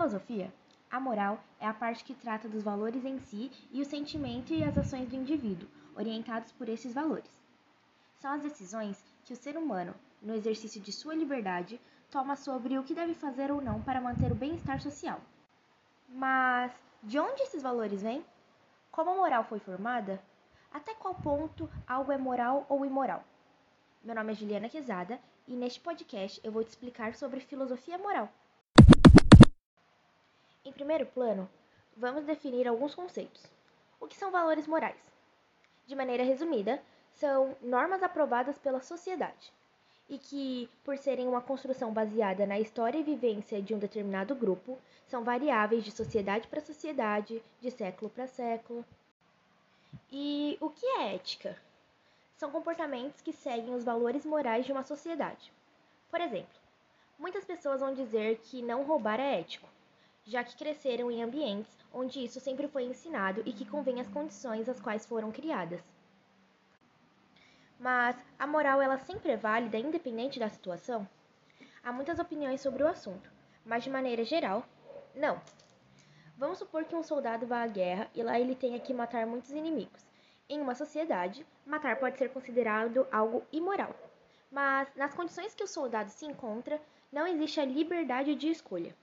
filosofia, a moral é a parte que trata dos valores em si e o sentimento e as ações do indivíduo, orientados por esses valores. São as decisões que o ser humano, no exercício de sua liberdade, toma sobre o que deve fazer ou não para manter o bem-estar social. Mas de onde esses valores vêm? Como a moral foi formada? Até qual ponto algo é moral ou imoral? Meu nome é Juliana Quezada e neste podcast eu vou te explicar sobre filosofia moral. Em primeiro plano, vamos definir alguns conceitos. O que são valores morais? De maneira resumida, são normas aprovadas pela sociedade e que, por serem uma construção baseada na história e vivência de um determinado grupo, são variáveis de sociedade para sociedade, de século para século. E o que é ética? São comportamentos que seguem os valores morais de uma sociedade. Por exemplo, muitas pessoas vão dizer que não roubar é ético, já que cresceram em ambientes onde isso sempre foi ensinado e que convém às condições às quais foram criadas. Mas a moral ela sempre é válida independente da situação? Há muitas opiniões sobre o assunto, mas de maneira geral, não. Vamos supor que um soldado vá à guerra e lá ele tenha que matar muitos inimigos. Em uma sociedade, matar pode ser considerado algo imoral. Mas nas condições que o soldado se encontra, não existe a liberdade de escolha.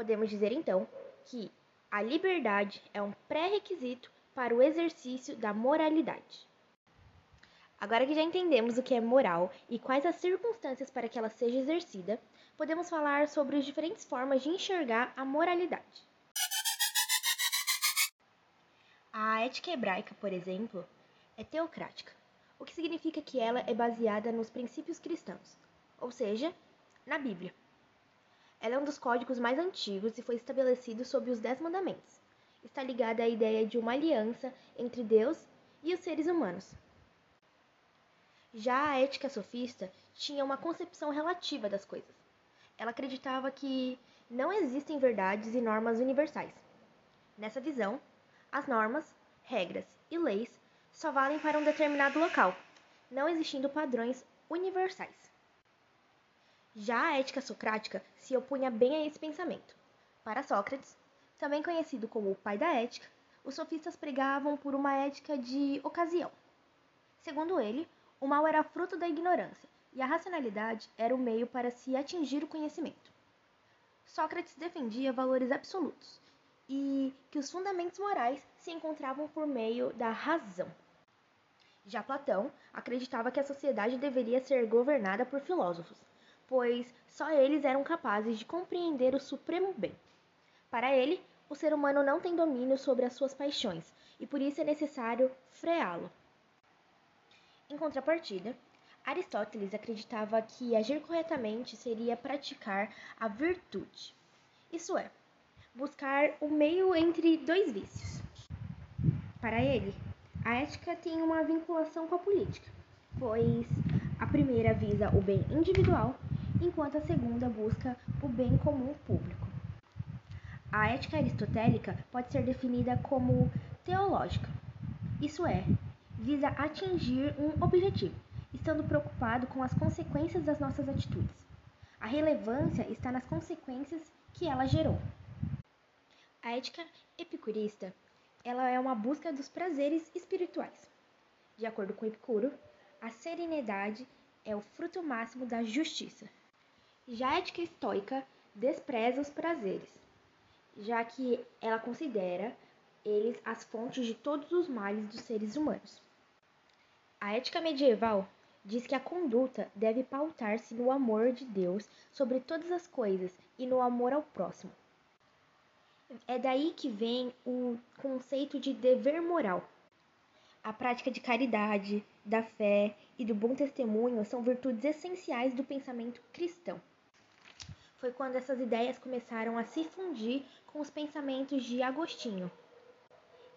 Podemos dizer então que a liberdade é um pré-requisito para o exercício da moralidade. Agora que já entendemos o que é moral e quais as circunstâncias para que ela seja exercida, podemos falar sobre as diferentes formas de enxergar a moralidade. A ética hebraica, por exemplo, é teocrática, o que significa que ela é baseada nos princípios cristãos, ou seja, na Bíblia. Ela é um dos códigos mais antigos e foi estabelecido sob os Dez Mandamentos. Está ligada à ideia de uma aliança entre Deus e os seres humanos. Já a ética sofista tinha uma concepção relativa das coisas. Ela acreditava que não existem verdades e normas universais. Nessa visão, as normas, regras e leis só valem para um determinado local, não existindo padrões universais. Já a ética socrática se opunha bem a esse pensamento. Para Sócrates, também conhecido como o pai da ética, os sofistas pregavam por uma ética de ocasião. Segundo ele, o mal era fruto da ignorância e a racionalidade era o meio para se atingir o conhecimento. Sócrates defendia valores absolutos e que os fundamentos morais se encontravam por meio da razão. Já Platão acreditava que a sociedade deveria ser governada por filósofos, pois só eles eram capazes de compreender o supremo bem. Para ele, o ser humano não tem domínio sobre as suas paixões e por isso é necessário freá-lo. Em contrapartida, Aristóteles acreditava que agir corretamente seria praticar a virtude, isso é, buscar o meio entre dois vícios. Para ele, a ética tem uma vinculação com a política, pois a primeira visa o bem individual enquanto a segunda busca o bem comum público. A ética aristotélica pode ser definida como teológica, isso é, visa atingir um objetivo, estando preocupado com as consequências das nossas atitudes. A relevância está nas consequências que ela gerou. A ética epicurista, ela é uma busca dos prazeres espirituais. De acordo com Epicuro, a serenidade é o fruto máximo da justiça. Já a ética estoica despreza os prazeres, já que ela considera eles as fontes de todos os males dos seres humanos. A ética medieval diz que a conduta deve pautar-se no amor de Deus sobre todas as coisas e no amor ao próximo. É daí que vem o conceito de dever moral. A prática de caridade, da fé e do bom testemunho são virtudes essenciais do pensamento cristão foi quando essas ideias começaram a se fundir com os pensamentos de Agostinho.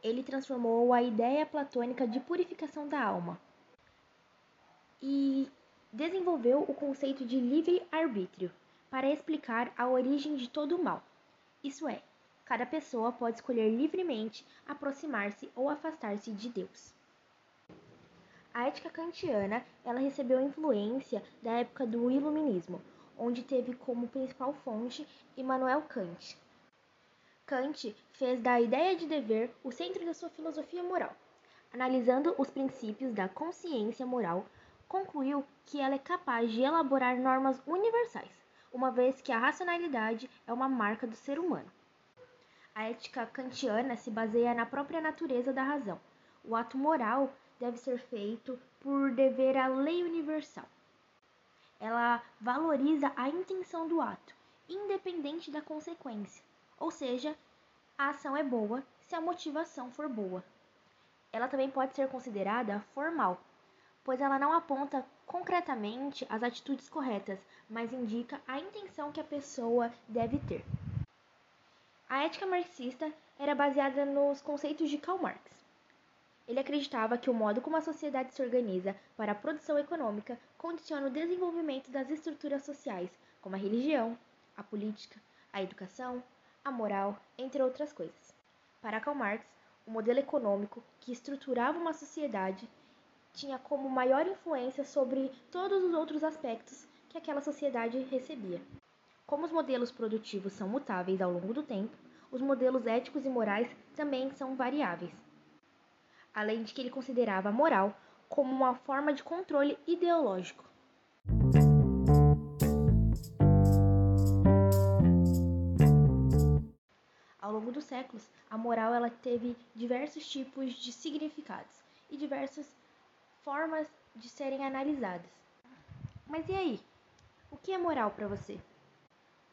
Ele transformou a ideia platônica de purificação da alma e desenvolveu o conceito de livre-arbítrio para explicar a origem de todo o mal. Isso é, cada pessoa pode escolher livremente aproximar-se ou afastar-se de Deus. A ética kantiana, ela recebeu influência da época do iluminismo, onde teve como principal fonte Immanuel Kant. Kant fez da ideia de dever o centro da sua filosofia moral. Analisando os princípios da consciência moral, concluiu que ela é capaz de elaborar normas universais, uma vez que a racionalidade é uma marca do ser humano. A ética kantiana se baseia na própria natureza da razão. O ato moral deve ser feito por dever à lei universal. Ela valoriza a intenção do ato, independente da consequência. Ou seja, a ação é boa se a motivação for boa. Ela também pode ser considerada formal, pois ela não aponta concretamente as atitudes corretas, mas indica a intenção que a pessoa deve ter. A ética marxista era baseada nos conceitos de Karl Marx. Ele acreditava que o modo como a sociedade se organiza para a produção econômica condiciona o desenvolvimento das estruturas sociais, como a religião, a política, a educação, a moral, entre outras coisas. Para Karl Marx, o modelo econômico que estruturava uma sociedade tinha como maior influência sobre todos os outros aspectos que aquela sociedade recebia. Como os modelos produtivos são mutáveis ao longo do tempo, os modelos éticos e morais também são variáveis. Além de que ele considerava a moral como uma forma de controle ideológico. longo dos séculos, a moral ela teve diversos tipos de significados e diversas formas de serem analisadas. Mas e aí? O que é moral para você?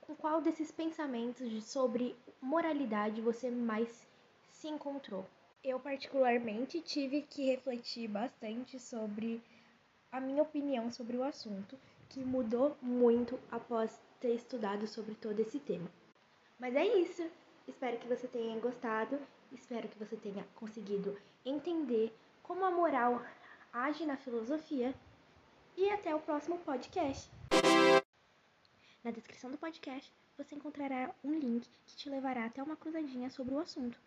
Com qual desses pensamentos sobre moralidade você mais se encontrou? Eu, particularmente, tive que refletir bastante sobre a minha opinião sobre o assunto, que mudou muito após ter estudado sobre todo esse tema. Mas é isso! Espero que você tenha gostado, espero que você tenha conseguido entender como a moral age na filosofia e até o próximo podcast. Na descrição do podcast você encontrará um link que te levará até uma cruzadinha sobre o assunto.